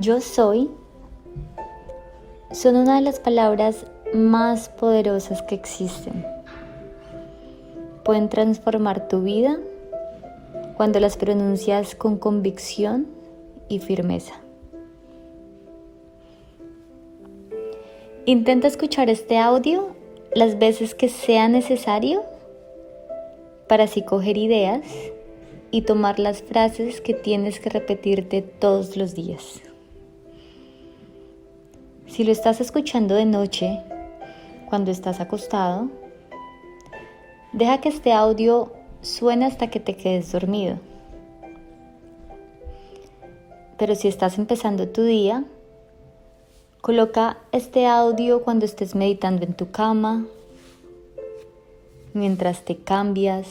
Yo soy son una de las palabras más poderosas que existen. Pueden transformar tu vida cuando las pronuncias con convicción y firmeza. Intenta escuchar este audio las veces que sea necesario para así coger ideas y tomar las frases que tienes que repetirte todos los días. Si lo estás escuchando de noche, cuando estás acostado, deja que este audio suene hasta que te quedes dormido. Pero si estás empezando tu día, coloca este audio cuando estés meditando en tu cama, mientras te cambias,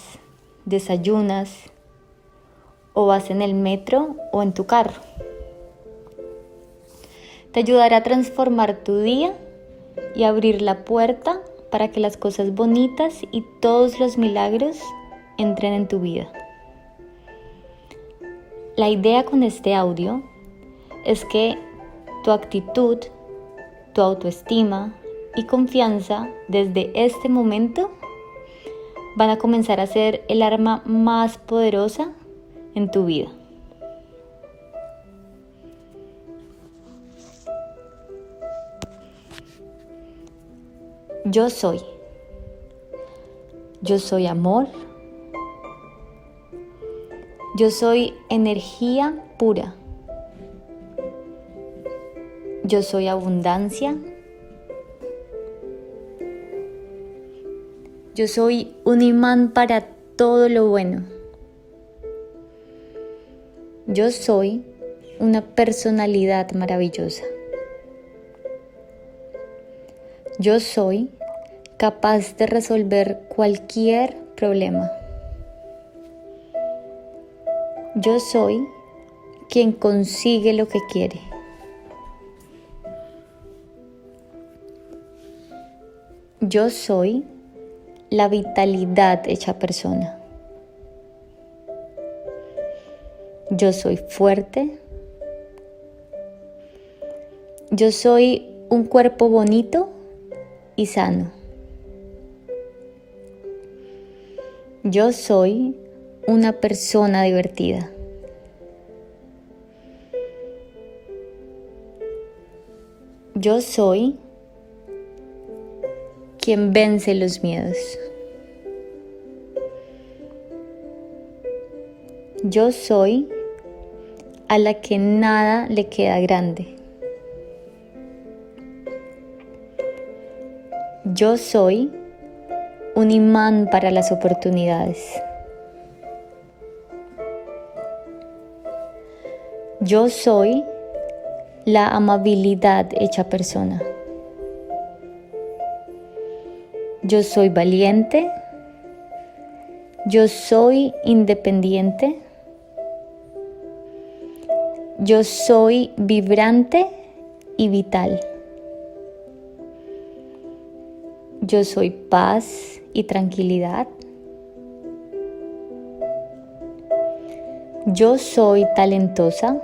desayunas o vas en el metro o en tu carro. Te ayudará a transformar tu día y abrir la puerta para que las cosas bonitas y todos los milagros entren en tu vida. La idea con este audio es que tu actitud, tu autoestima y confianza desde este momento van a comenzar a ser el arma más poderosa en tu vida. Yo soy. Yo soy amor. Yo soy energía pura. Yo soy abundancia. Yo soy un imán para todo lo bueno. Yo soy una personalidad maravillosa. Yo soy capaz de resolver cualquier problema. Yo soy quien consigue lo que quiere. Yo soy la vitalidad hecha persona. Yo soy fuerte. Yo soy un cuerpo bonito y sano. Yo soy una persona divertida. Yo soy quien vence los miedos. Yo soy a la que nada le queda grande. Yo soy un imán para las oportunidades. Yo soy la amabilidad hecha persona. Yo soy valiente. Yo soy independiente. Yo soy vibrante y vital. Yo soy paz y tranquilidad. Yo soy talentosa.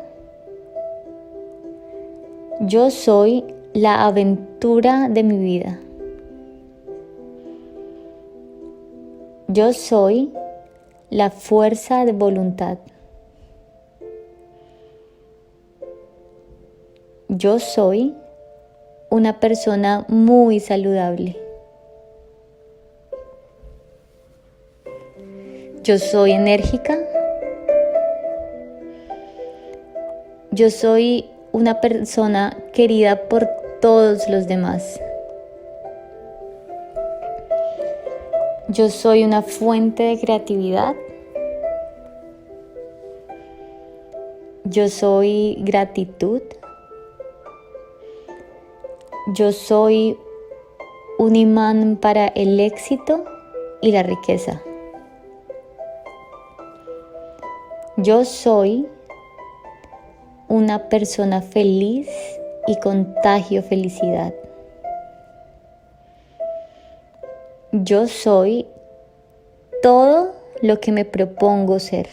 Yo soy la aventura de mi vida. Yo soy la fuerza de voluntad. Yo soy una persona muy saludable. Yo soy enérgica. Yo soy una persona querida por todos los demás. Yo soy una fuente de creatividad. Yo soy gratitud. Yo soy un imán para el éxito y la riqueza. Yo soy una persona feliz y contagio felicidad. Yo soy todo lo que me propongo ser.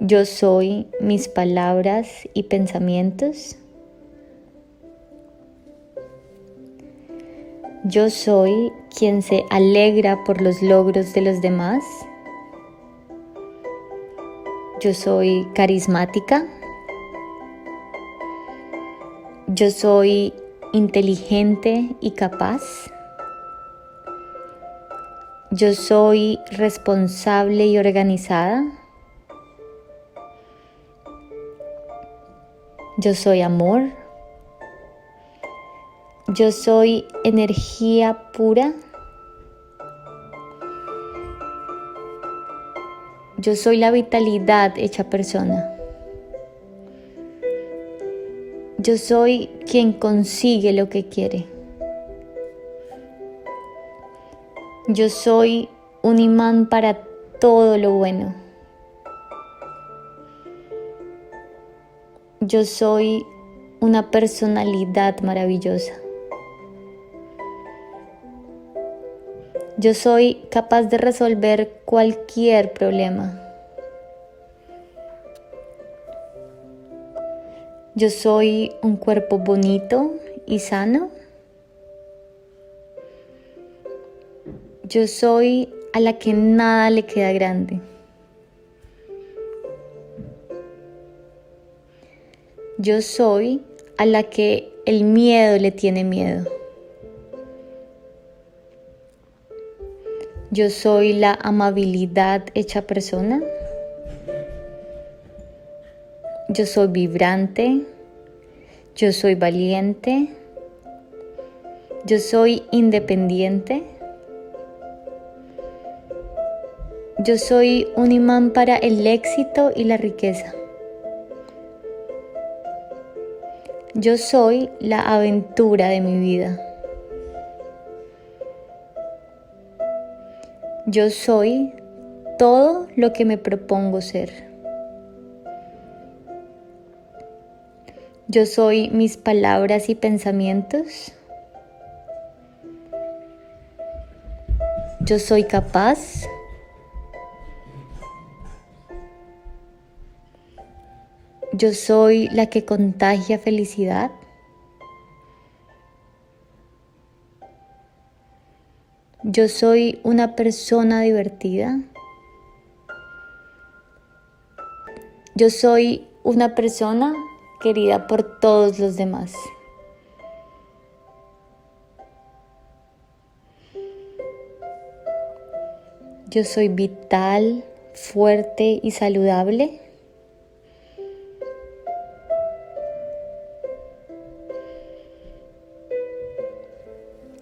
Yo soy mis palabras y pensamientos. Yo soy quien se alegra por los logros de los demás. Yo soy carismática. Yo soy inteligente y capaz. Yo soy responsable y organizada. Yo soy amor. Yo soy energía pura. Yo soy la vitalidad hecha persona. Yo soy quien consigue lo que quiere. Yo soy un imán para todo lo bueno. Yo soy una personalidad maravillosa. Yo soy capaz de resolver cualquier problema. Yo soy un cuerpo bonito y sano. Yo soy a la que nada le queda grande. Yo soy a la que el miedo le tiene miedo. Yo soy la amabilidad hecha persona. Yo soy vibrante. Yo soy valiente. Yo soy independiente. Yo soy un imán para el éxito y la riqueza. Yo soy la aventura de mi vida. Yo soy todo lo que me propongo ser. Yo soy mis palabras y pensamientos. Yo soy capaz. Yo soy la que contagia felicidad. Yo soy una persona divertida. Yo soy una persona querida por todos los demás. Yo soy vital, fuerte y saludable.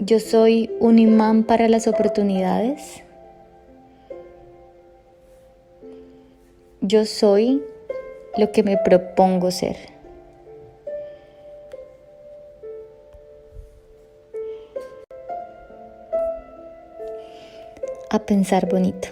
Yo soy un imán para las oportunidades. Yo soy lo que me propongo ser. A pensar bonito.